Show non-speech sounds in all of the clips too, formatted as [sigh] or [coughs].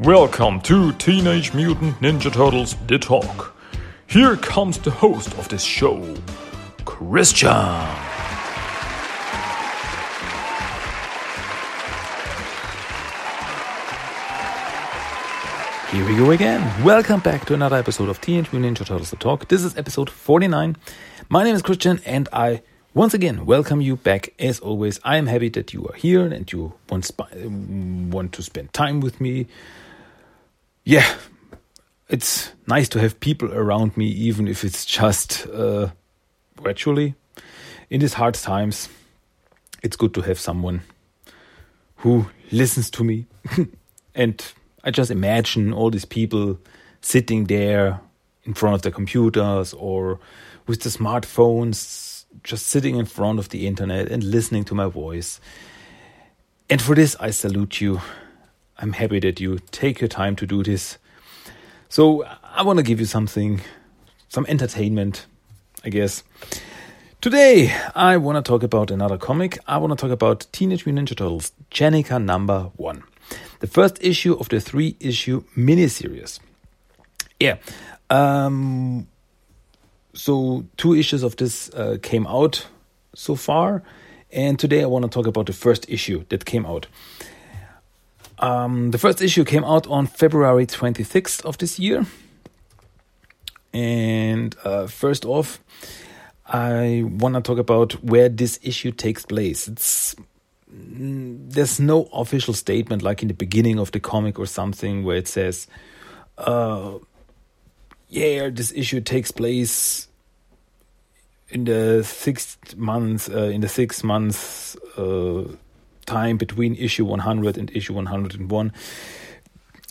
Welcome to Teenage Mutant Ninja Turtles The Talk. Here comes the host of this show, Christian. Here we go again. Welcome back to another episode of Teenage Mutant Ninja Turtles The Talk. This is episode 49. My name is Christian and I once again welcome you back. As always, I am happy that you are here and you want, sp- want to spend time with me. Yeah, it's nice to have people around me, even if it's just uh, virtually. In these hard times, it's good to have someone who listens to me [laughs] and I just imagine all these people sitting there in front of their computers or with the smartphones, just sitting in front of the internet and listening to my voice. And for this, I salute you. I'm happy that you take your time to do this. So, I want to give you something, some entertainment, I guess. Today, I want to talk about another comic. I want to talk about Teenage Mutant Ninja Turtles, Jennika number one the first issue of the three issue miniseries. Yeah. Um, so, two issues of this uh, came out so far, and today I want to talk about the first issue that came out. Um, the first issue came out on February 26th of this year. And uh, first off, I want to talk about where this issue takes place. It's there's no official statement like in the beginning of the comic or something where it says, uh, yeah, this issue takes place in the sixth month, uh, in the six months uh, time between issue 100 and issue 101.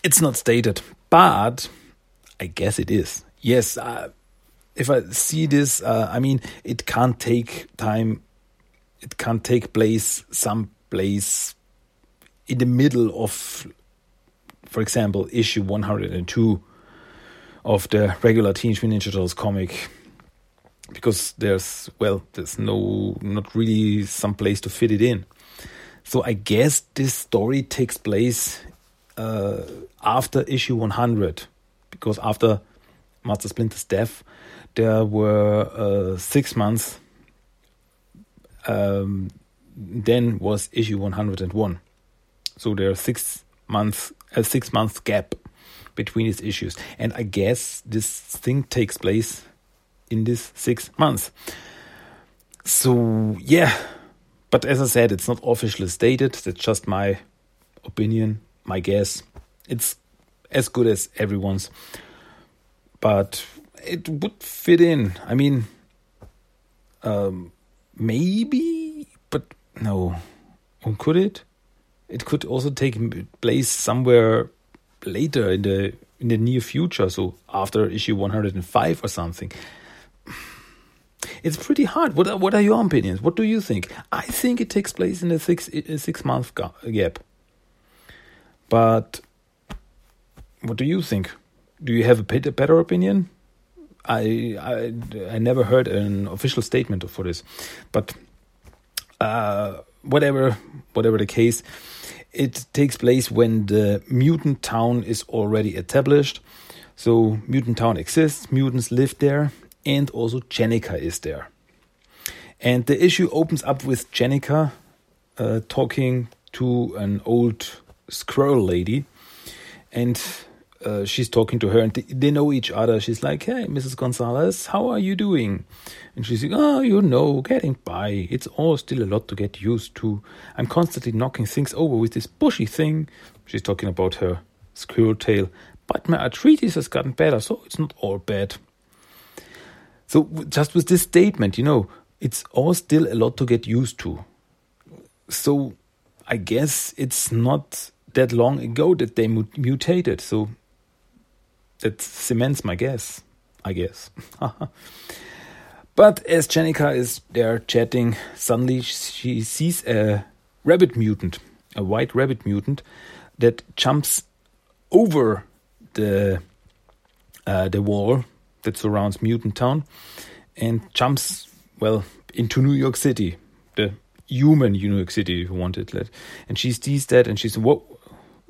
It's not stated, but I guess it is. Yes, uh, if I see this, uh, I mean, it can't take time it can't take place some place in the middle of, for example, issue 102 of the regular Teenage Mutant Ninja Turtles comic, because there's well, there's no not really some place to fit it in. So I guess this story takes place uh, after issue 100, because after Master Splinter's death, there were uh, six months um, then was issue 101. So there are six months a six month gap between these issues, and I guess this thing takes place in this six months. So yeah, but as I said, it's not officially stated. That's just my opinion, my guess. It's as good as everyone's, but it would fit in. I mean, um, maybe, but no. Or could it? It could also take place somewhere later in the in the near future, so after issue 105 or something. It's pretty hard. What are, what are your opinions? What do you think? I think it takes place in a six a six month gap. But what do you think? Do you have a better opinion? I I I never heard an official statement for this, but uh, whatever whatever the case, it takes place when the mutant town is already established. So mutant town exists, mutants live there, and also Jennika is there. And the issue opens up with Jennika uh, talking to an old squirrel lady, and uh, she's talking to her and they know each other. She's like, Hey, Mrs. Gonzalez, how are you doing? And she's like, Oh, you know, getting by. It's all still a lot to get used to. I'm constantly knocking things over with this bushy thing. She's talking about her squirrel tail. But my arthritis has gotten better, so it's not all bad. So, just with this statement, you know, it's all still a lot to get used to. So, I guess it's not that long ago that they mutated. So that cements my guess, I guess. [laughs] but as Jennika is there chatting, suddenly she sees a rabbit mutant, a white rabbit mutant, that jumps over the uh, the wall that surrounds Mutant Town and jumps well into New York City, the human New York City, if you wanted. And she sees that and she's whoa,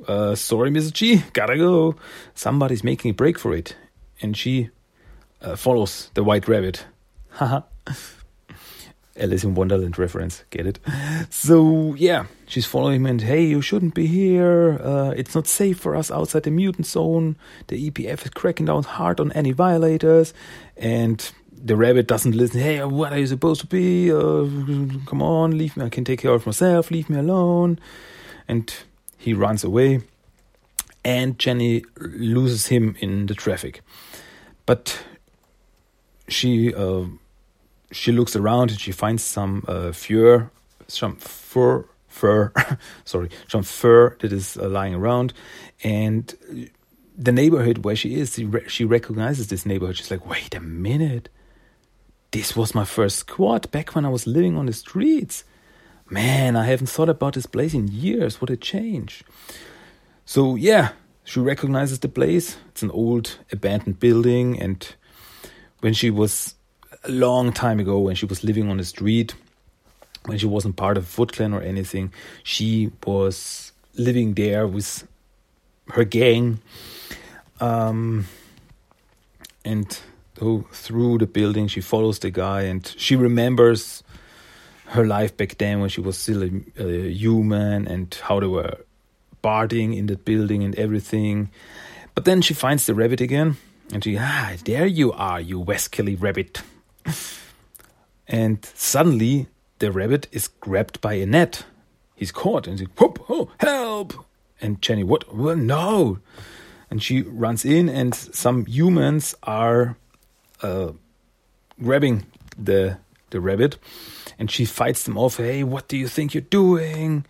uh, sorry, Mrs. G, gotta go. Somebody's making a break for it. And she uh, follows the white rabbit. [laughs] Haha. Alice in Wonderland reference, get it? So, yeah, she's following him and, hey, you shouldn't be here. Uh, it's not safe for us outside the mutant zone. The EPF is cracking down hard on any violators. And the rabbit doesn't listen. Hey, what are you supposed to be? Uh, come on, leave me. I can take care of myself. Leave me alone. And he runs away. And Jenny loses him in the traffic. But she uh, she looks around and she finds some uh, fur, some fur, fur, [laughs] sorry, some fur that is uh, lying around, and the neighborhood where she is, she, re- she recognizes this neighborhood. She's like, wait a minute, this was my first squad back when I was living on the streets. Man, I haven't thought about this place in years. What a change. So yeah, she recognizes the place. It's an old abandoned building, and when she was a long time ago when she was living on the street, when she wasn't part of Foot Clan or anything, she was living there with her gang. Um, and through the building, she follows the guy and she remembers her life back then when she was still a, a human and how they were partying in the building and everything. But then she finds the rabbit again and she, ah, there you are, you Kelly rabbit and suddenly the rabbit is grabbed by a net. He's caught and he's whoop, oh, help! And Jenny, what? Well, no. And she runs in, and some humans are uh, grabbing the the rabbit, and she fights them off. Hey, what do you think you're doing?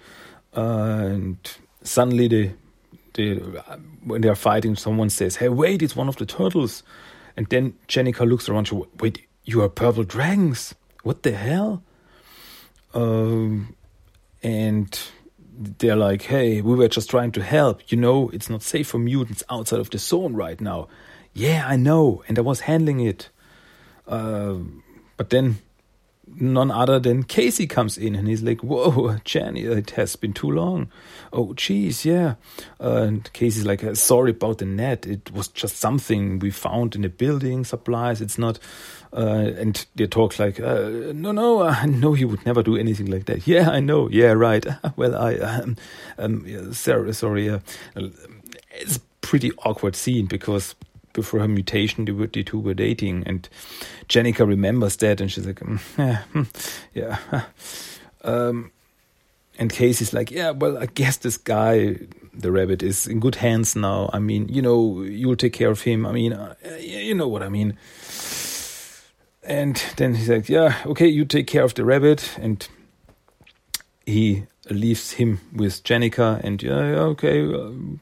Uh, and suddenly, the the when they are fighting, someone says, "Hey, wait! It's one of the turtles." And then Jennika looks around. She wait, you are purple dragons. What the hell? Um, and they're like, hey, we were just trying to help. You know, it's not safe for mutants outside of the zone right now. Yeah, I know, and I was handling it. Uh, but then none other than Casey comes in and he's like, Whoa, Jenny, it has been too long. Oh, geez, yeah. Uh, and Casey's like, uh, Sorry about the net. It was just something we found in the building supplies. It's not. Uh, and they talk like, uh, No, no, I know you would never do anything like that. Yeah, I know. Yeah, right. [laughs] well, I. Um, um, sorry, sorry. Uh, it's pretty awkward scene because before her mutation, the, the two were dating, and Jennika remembers that, and she's like, mm, yeah, hmm, yeah. Um, and Casey's like, yeah, well, I guess this guy, the rabbit, is in good hands now. I mean, you know, you'll take care of him. I mean, uh, you know what I mean. And then he's like, yeah, okay, you take care of the rabbit, and he leaves him with Jennika, and yeah, okay,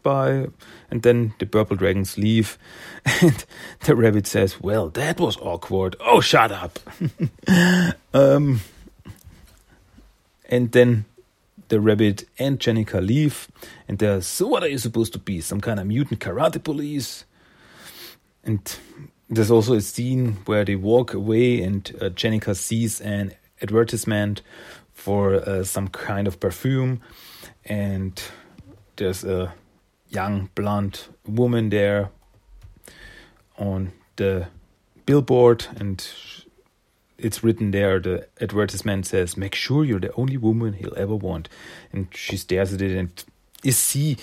bye. And then the purple dragons leave, [laughs] and the rabbit says, "Well, that was awkward." Oh, shut up. [laughs] um, and then the rabbit and Jennika leave, and they're so. What are you supposed to be? Some kind of mutant karate police? And there's also a scene where they walk away, and uh, sees an advertisement for uh, some kind of perfume, and there's a young blonde woman there on the billboard, and it's written there. The advertisement says, "Make sure you're the only woman he'll ever want," and she stares at it, and you see.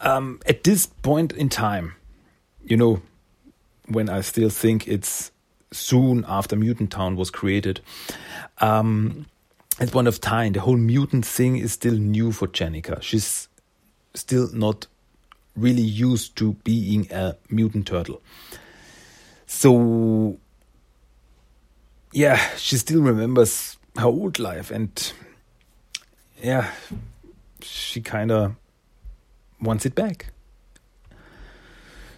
Um, at this point in time, you know, when I still think it's soon after Mutant Town was created. Um, at one of time, the whole mutant thing is still new for Jennika. She's still not really used to being a mutant turtle. So, yeah, she still remembers her old life, and yeah, she kind of wants it back.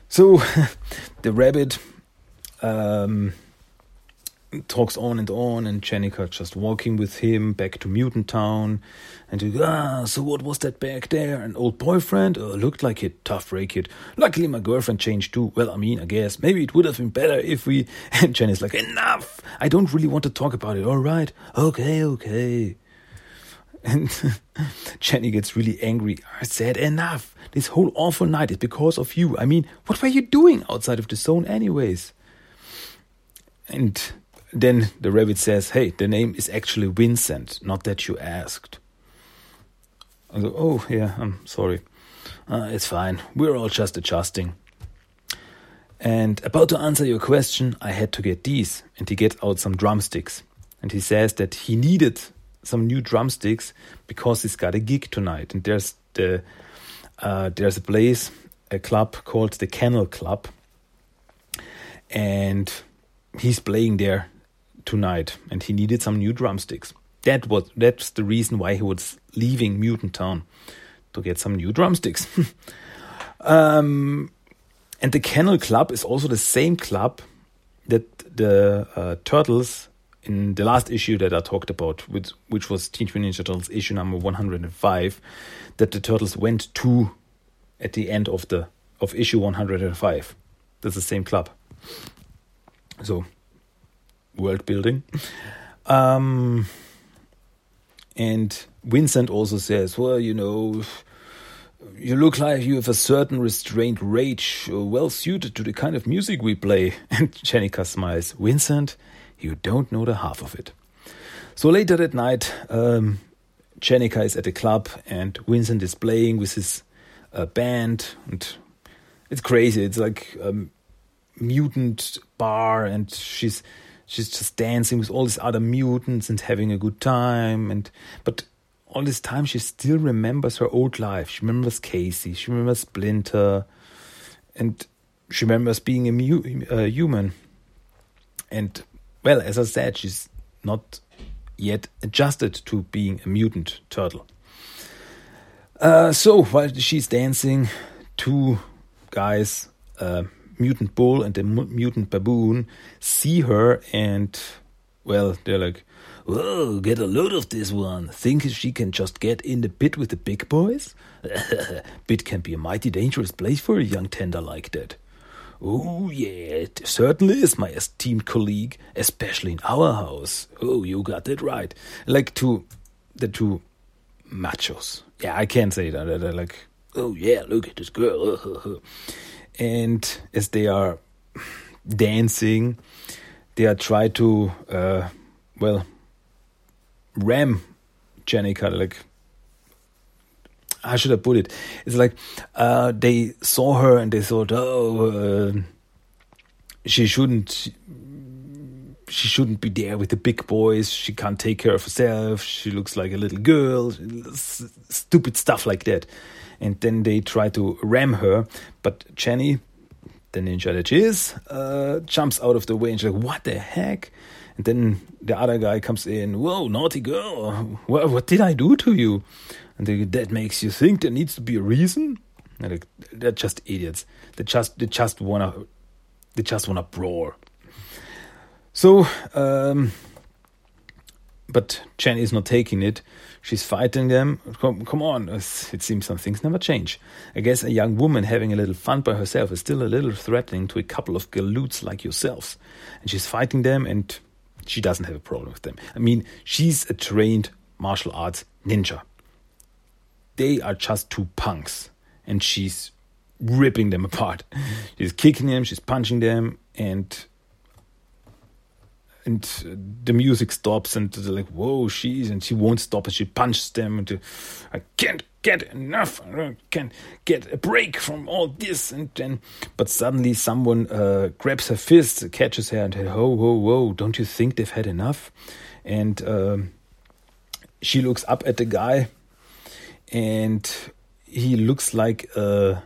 So, [laughs] the rabbit um, talks on and on, and Jennika just walking with him back to Mutant Town. And he, ah, so what was that back there? An old boyfriend? Oh, looked like it. Tough break it. Luckily, my girlfriend changed too. Well, I mean, I guess maybe it would have been better if we. [laughs] And Jenny's like, enough! I don't really want to talk about it. All right. Okay, okay. And [laughs] Jenny gets really angry. I said, enough. This whole awful night is because of you. I mean, what were you doing outside of the zone, anyways? And then the rabbit says, hey, the name is actually Vincent, not that you asked. I go, oh, yeah, I'm sorry. Uh, it's fine. We're all just adjusting. And about to answer your question, I had to get these. And he gets out some drumsticks. And he says that he needed some new drumsticks because he's got a gig tonight. And there's the uh, there's a place, a club called the Kennel Club, and he's playing there tonight. And he needed some new drumsticks. That was that's the reason why he was leaving Mutant Town to get some new drumsticks. [laughs] um, and the Kennel Club is also the same club that the uh, Turtles in the last issue that I talked about, which, which was Teenage Mutant Ninja Turtles issue number 105, that the Turtles went to at the end of the of issue 105. That's the same club. So, world building. Um, and Vincent also says, well, you know, you look like you have a certain restrained rage, uh, well suited to the kind of music we play. [laughs] And Jennika smiles. Vincent, you don't know the half of it. So later that night, um, Jennika is at the club and Vincent is playing with his uh, band. And it's crazy. It's like a mutant bar and she's she's just dancing with all these other mutants and having a good time. And But all this time she still remembers her old life. She remembers Casey. She remembers Splinter, and she remembers being a mu- uh, human. And well, as I said, she's not yet adjusted to being a mutant turtle. Uh, so while she's dancing, two guys, uh, mutant bull and the mutant baboon, see her and well, they're like, Whoa, get a load of this one. Think she can just get in the pit with the big boys? [laughs] pit can be a mighty dangerous place for a young tender like that. Oh, yeah, it certainly is, my esteemed colleague, especially in our house. Oh, you got it right. Like two, the two machos. Yeah, I can't say that. They're like, oh, yeah, look at this girl. [laughs] and as they are dancing, they are trying to, uh, well, ram Jennika like how should I put it? It's like uh, they saw her and they thought, oh, uh, she shouldn't, she shouldn't be there with the big boys. She can't take care of herself. She looks like a little girl. Stupid stuff like that. And then they try to ram her, but Jenny, the ninja that she is, uh, jumps out of the way and she's like, "What the heck?" And then the other guy comes in, whoa, naughty girl, what, what did I do to you? And they, that makes you think there needs to be a reason? They, they're just idiots. They just they just wanna they just wanna brawl. So, um, but Jen is not taking it. She's fighting them. Come, come on, it seems some things never change. I guess a young woman having a little fun by herself is still a little threatening to a couple of galoots like yourselves. And she's fighting them, and she doesn't have a problem with them. I mean, she's a trained martial arts ninja. They are just two punks, and she's ripping them [laughs] apart. She's kicking them, she's punching them, and and the music stops, and they're like, "Whoa, she's!" And she won't stop, and she punches them, and I can't get enough. I can't get a break from all this. And then, but suddenly someone uh, grabs her fist, catches her, and says, "Whoa, whoa, whoa! Don't you think they've had enough?" And um, she looks up at the guy, and he looks like a,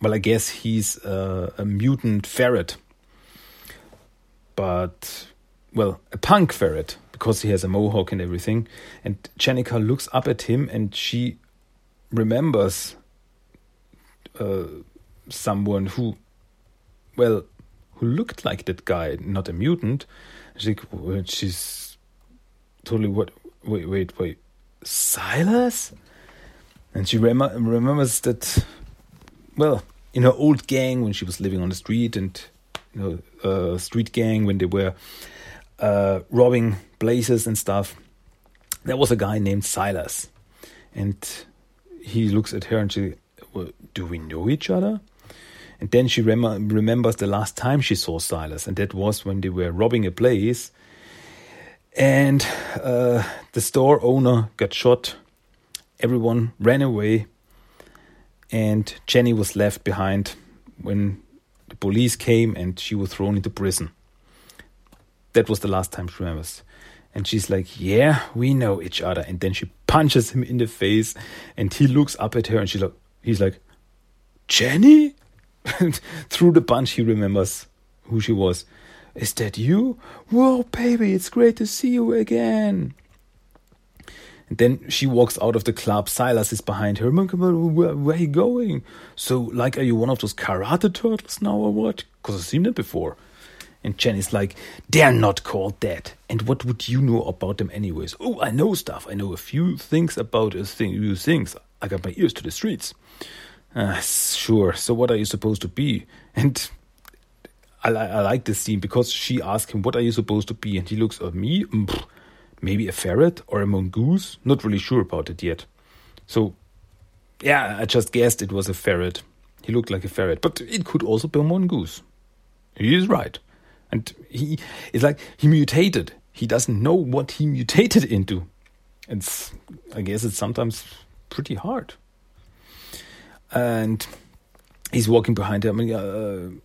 well, I guess he's a, a mutant ferret, but well, a punk ferret because he has a mohawk and everything. And Jennika looks up at him and she remembers uh, someone who, well, who looked like that guy, not a mutant. She, she's totally what? Wait, wait, wait. Silas? And she rem- remembers that, well, in her old gang when she was living on the street and, you know, uh, street gang when they were uh, robbing places and stuff. there was a guy named Silas, and he looks at her and she, well, do we know each other? And then she rem- remembers the last time she saw Silas, and that was when they were robbing a place. And uh, the store owner got shot. Everyone ran away, and Jenny was left behind when the police came and she was thrown into prison. That was the last time she remembers. And she's like, Yeah, we know each other. And then she punches him in the face and he looks up at her and she's like, he's like, Jenny? [laughs] Through the punch, he remembers who she was. Is that you? Whoa, baby, it's great to see you again. And then she walks out of the club. Silas is behind her. Where, where are you going? So, like, are you one of those karate turtles now or what? Because I've seen them before. And Jenny's like, they're not called that. And what would you know about them anyways? Oh, I know stuff. I know a few things about a thing, few things. I got my ears to the streets. Uh, sure. So what are you supposed to be? And I, li- I like this scene because she asks him, "What are you supposed to be?" And he looks at me, mm, maybe a ferret or a mongoose. Not really sure about it yet. So, yeah, I just guessed it was a ferret. He looked like a ferret, but it could also be a mongoose. He is right, and he it's like he mutated. He doesn't know what he mutated into. It's I guess it's sometimes pretty hard. And he's walking behind him. Uh,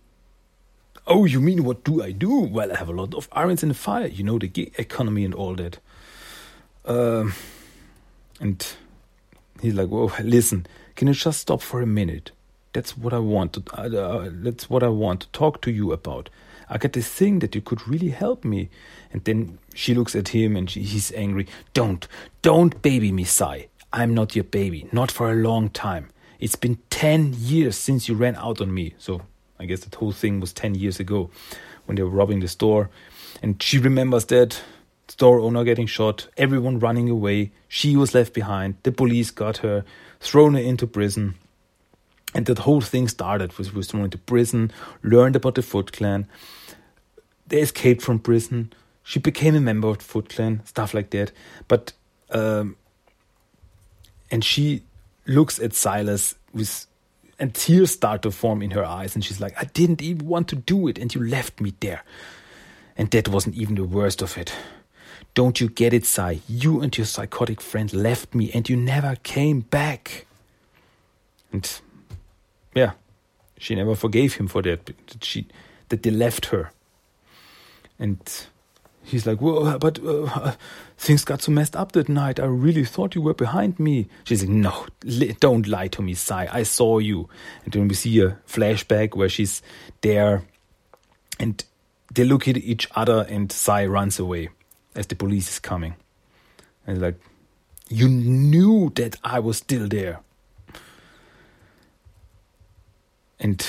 Oh, you mean what do I do? Well, I have a lot of irons in the fire. You know, the gig economy and all that. Um, and he's like, "Whoa, listen, can you just stop for a minute? That's what I want to. Uh, uh, that's what I want to talk to you about. I got this thing that you could really help me." And then she looks at him and she, he's angry. Don't, don't baby me, Sai. I'm not your baby. Not for a long time. It's been ten years since you ran out on me. So I guess that whole thing was 10 years ago when they were robbing the store. And she remembers that store owner getting shot, everyone running away. She was left behind. The police got her, thrown her into prison. And that whole thing started with was thrown into prison, learned about the Foot Clan. They escaped from prison. She became a member of the Foot Clan, stuff like that. But um, and she looks at Silas with and tears start to form in her eyes and she's like i didn't even want to do it and you left me there and that wasn't even the worst of it don't you get it Sai? you and your psychotic friend left me and you never came back and yeah she never forgave him for that that she that they left her and He's like, well, but uh, things got so messed up that night. I really thought you were behind me. She's like, no, li- don't lie to me, Sai. I saw you. And then we see a flashback where she's there and they look at each other and Sai runs away as the police is coming. And like, you knew that I was still there. And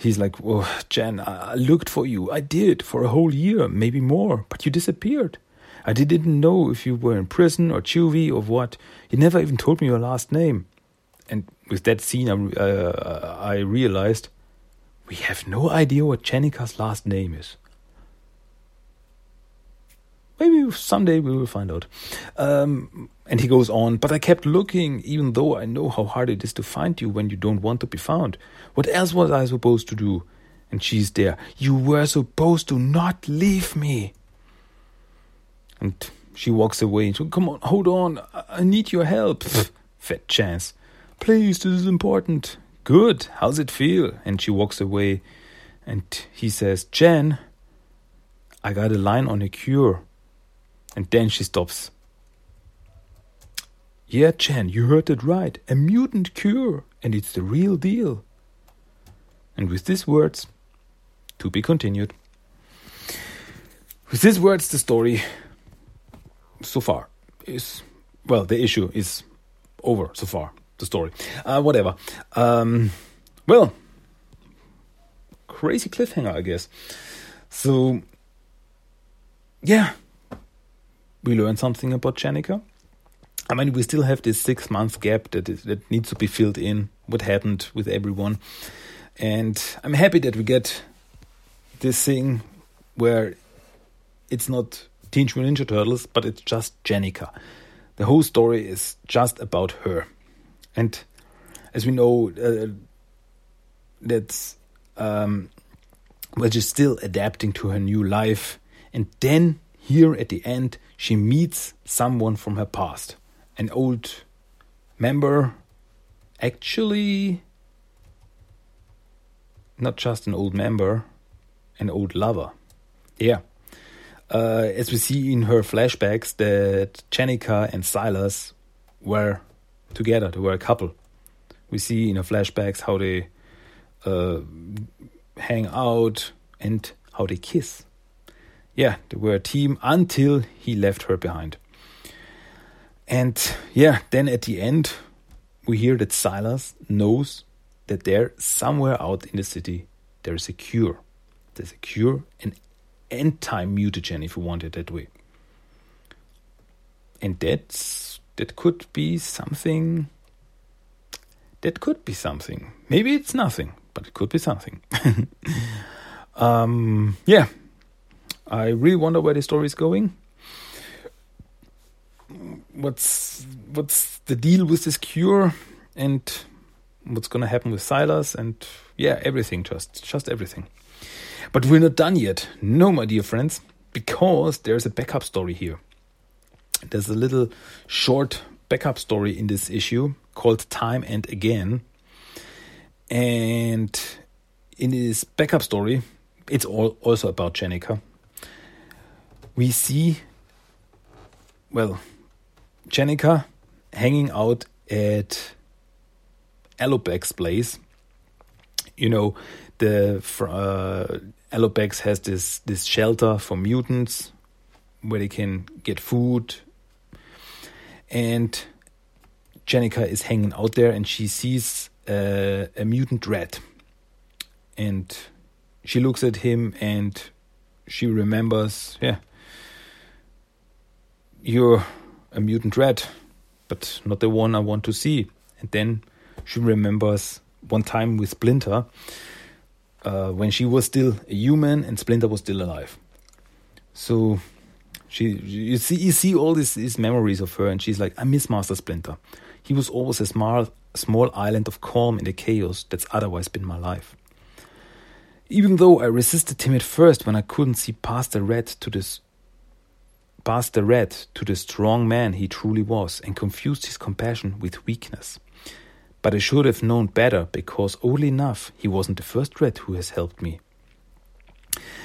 He's like, Well, Jen, I looked for you. I did for a whole year, maybe more, but you disappeared. I didn't know if you were in prison or juvie or what. You never even told me your last name. And with that scene, I, uh, I realized we have no idea what Jennika's last name is. Maybe someday we will find out. Um, and he goes on, but I kept looking, even though I know how hard it is to find you when you don't want to be found. What else was I supposed to do? And she's there. You were supposed to not leave me. And she walks away. So, Come on, hold on. I need your help. [laughs] Fat chance. Please, this is important. Good. How's it feel? And she walks away. And he says, Jen, I got a line on a cure. And then she stops. Yeah, Jen, you heard it right. A mutant cure, and it's the real deal. And with these words, to be continued. With these words, the story so far is well, the issue is over so far. The story, uh, whatever. Um, well, crazy cliffhanger, I guess. So, yeah, we learn something about Jennika. I mean, we still have this six month gap that is, that needs to be filled in. What happened with everyone, and I'm happy that we get this thing where it's not Teenage Mutant Ninja Turtles, but it's just Jennika. the whole story is just about her. And as we know, uh, that's um, well, she's still adapting to her new life. And then here at the end, she meets someone from her past, an old member, actually not just an old member, an old lover. Yeah. Uh, as we see in her flashbacks, that Jennika and Silas were together, they were a couple. We see in her flashbacks how they uh, hang out and how they kiss. Yeah, they were a team until he left her behind. And yeah, then at the end, we hear that Silas knows that there, somewhere out in the city, there is a cure. There's a cure, an anti mutagen, if you want it that way. And that's that could be something. That could be something. Maybe it's nothing, but it could be something. [laughs] um, yeah, I really wonder where the story is going. What's what's the deal with this cure, and what's going to happen with Silas, and yeah, everything, just just everything. But we're not done yet. No, my dear friends, because there's a backup story here. There's a little short backup story in this issue called Time and Again. And in this backup story, it's all also about Jennika. We see, well, Jennika hanging out at Alopex place. You know, the uh, has this this shelter for mutants where they can get food, and Jennika is hanging out there, and she sees uh, a mutant rat, and she looks at him, and she remembers, yeah, you're a mutant rat, but not the one I want to see. And then she remembers one time with Splinter uh, when she was still a human and Splinter was still alive. So she, you see, you see all these, these memories of her, and she's like, I miss Master Splinter. He was always a small, small island of calm in the chaos that's otherwise been my life. Even though I resisted him at first when I couldn't see past the red to this past the red to the strong man he truly was and confused his compassion with weakness. But I should have known better because oddly enough, he wasn't the first red who has helped me.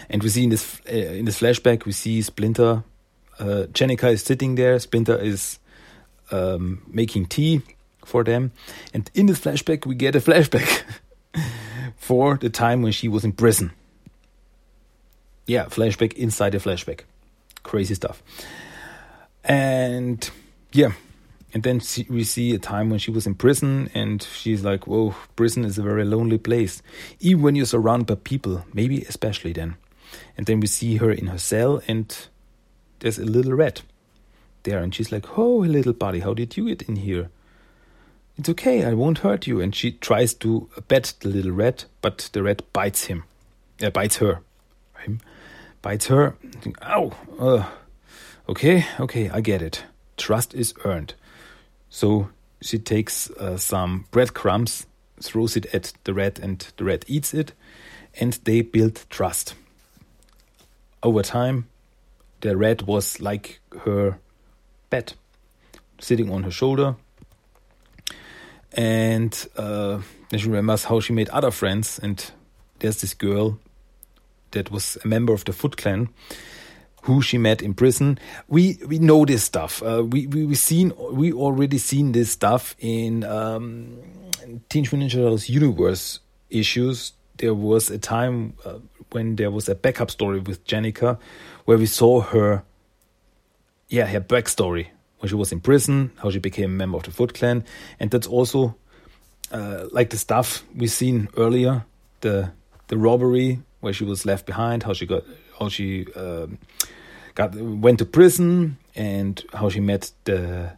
And we see in this uh, in this flashback, we see Splinter. Uh, Jennika is sitting there. Splinter is um, making tea for them, and in this flashback, we get a flashback [laughs] for the time when she was in prison. Yeah, flashback inside a flashback. Crazy stuff. And yeah, and then we see a time when she was in prison, and she's like, Whoa, prison is a very lonely place. Even when you're surrounded by people, maybe especially then. And then we see her in her cell, and there's a little rat there. And she's like, Oh, little buddy, how did you get in here? It's okay, I won't hurt you. And she tries to pet the little rat, but the rat bites him. Uh, bites her. Bites her. Ow! Uh, okay, okay, I get it. Trust is earned. So she takes uh, some breadcrumbs, throws it at the rat, and the rat eats it, and they build trust. Over time, the rat was like her pet, sitting on her shoulder. And uh, she remembers how she made other friends, and there's this girl that was a member of the Foot Clan who she met in prison. We we know this stuff. Uh, we we we seen we already seen this stuff in um, Teenage Mutant Ninja Turtles Universe issues. There was a time uh, when there was a backup story with Jennika, where we saw her, yeah, her backstory when she was in prison, how she became a member of the Foot Clan, and that's also uh, like the stuff we seen earlier, the the robbery where she was left behind, how she got how she um, got went to prison and how she met the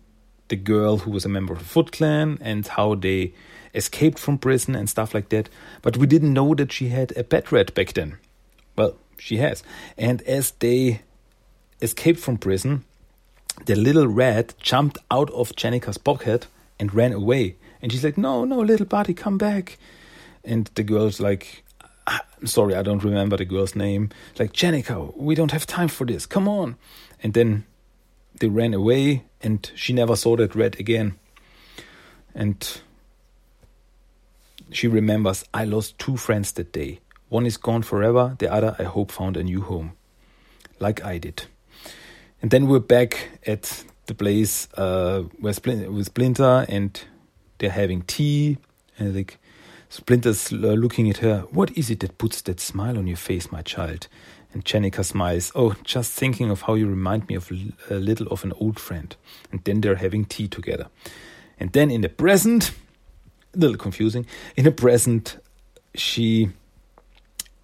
the girl who was a member of the Foot Clan and how they escaped from prison and stuff like that. But we didn't know that she had a pet rat back then. Well, she has. And as they escaped from prison, the little rat jumped out of Jennika's pocket and ran away. And she's like, No, no, little buddy, come back. And the girl's like, I'm sorry, I don't remember the girl's name. Like, Jennika, we don't have time for this. Come on. And then they ran away, and she never saw that rat again. And she remembers, I lost two friends that day. One is gone forever, the other, I hope, found a new home. Like I did. And then we're back at the place uh, where Splinter, with Splinter, and they're having tea. And like Splinter's uh, looking at her. What is it that puts that smile on your face, my child? And Jennika smiles. Oh, just thinking of how you remind me of a little of an old friend. And then they're having tea together. And then in the present, a little confusing. In the present, she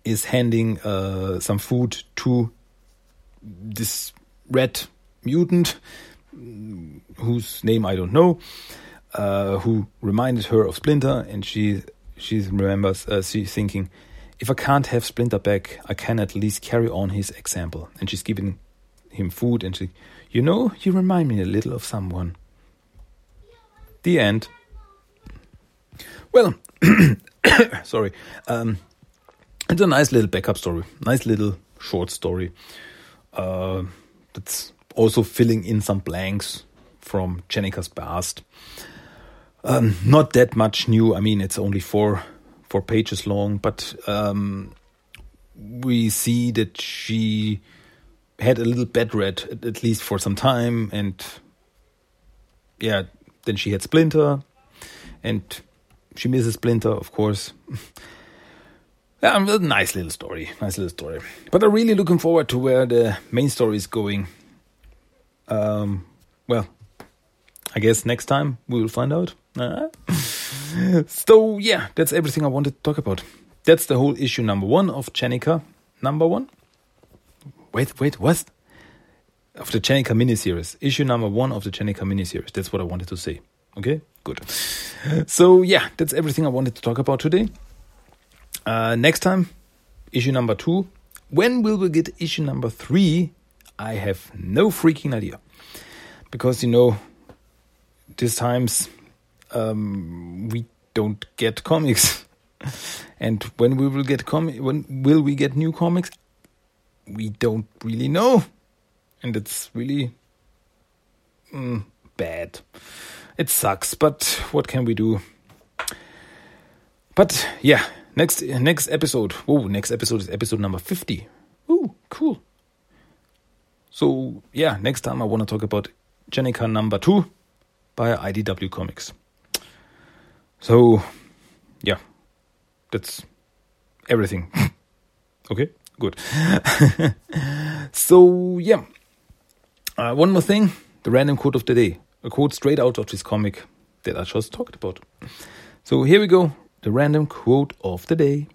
is handing uh, some food to this red mutant whose name I don't know, uh, who reminded her of Splinter, and she she remembers uh, thinking, if I can't have Splinter back, I can at least carry on his example. And she's giving him food, and she, you know, you remind me a little of someone. The end. Well, [coughs] sorry. Um, it's a nice little backup story, nice little short story. Uh, that's also filling in some blanks from Jennika's past. Um, not that much new. I mean, it's only four four pages long, but um, we see that she had a little bed red at least for some time, and yeah, then she had Splinter, and she misses Splinter, of course. [laughs] yeah, a nice little story, nice little story. But I'm really looking forward to where the main story is going. Um, well, I guess next time we will find out. [laughs] So yeah, that's everything I wanted to talk about. That's the whole issue number one of Jennika. Number one. Wait, wait, what? Of the Jennika miniseries. Issue number one of the Jennika miniseries. That's what I wanted to say. Okay, good. So yeah, that's everything I wanted to talk about today. Uh, next time, issue number two. When will we get issue number three? I have no freaking idea. Because, you know, these times um, we don't get comics. [laughs] and when we will get com- when will we get new comics? We don't really know. And it's really mm, bad. It sucks, but what can we do? But yeah, next next episode. Oh, next episode is episode number 50. Ooh, cool. So, yeah, next time I want to talk about Jennika number two by IDW Comics. So, yeah, that's everything. [laughs] okay, good. [laughs] so, yeah, uh, one more thing the random quote of the day. A quote straight out of this comic that I just talked about. So, here we go the random quote of the day.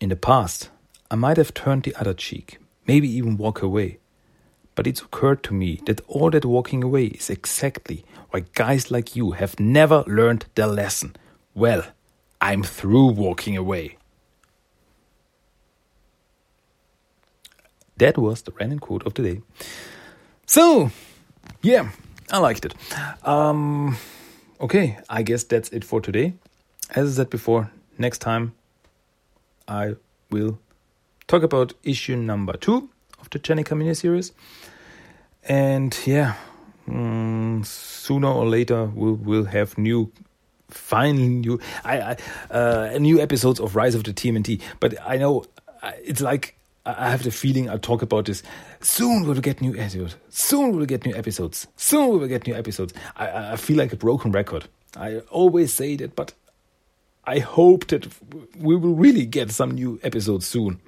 In the past, I might have turned the other cheek, maybe even walk away. But it's occurred to me that all that walking away is exactly why guys like you have never learned their lesson. Well, I'm through walking away. That was the random quote of the day. So, yeah, I liked it. Um, okay, I guess that's it for today. As I said before, next time I will talk about issue number two of the Jennika miniseries. And yeah, mm, sooner or later we'll, we'll have new, finally new, I, I uh, new episodes of Rise of the TMNT. But I know uh, it's like I have the feeling I'll talk about this. Soon we'll get new episodes. Soon we'll get new episodes. Soon we will get new episodes. I, I feel like a broken record. I always say that, but I hope that we will really get some new episodes soon.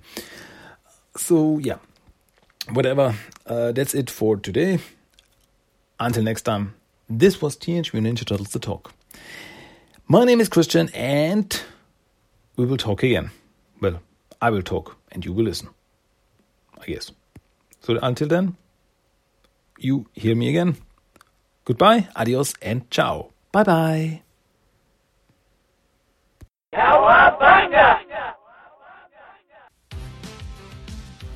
So, yeah, whatever. Uh, that's it for today. Until next time, this was Teenage Mutant Ninja Turtles The Talk. My name is Christian, and we will talk again. Well, I will talk, and you will listen. I guess. So, until then, you hear me again. Goodbye, adios, and ciao. Bye bye.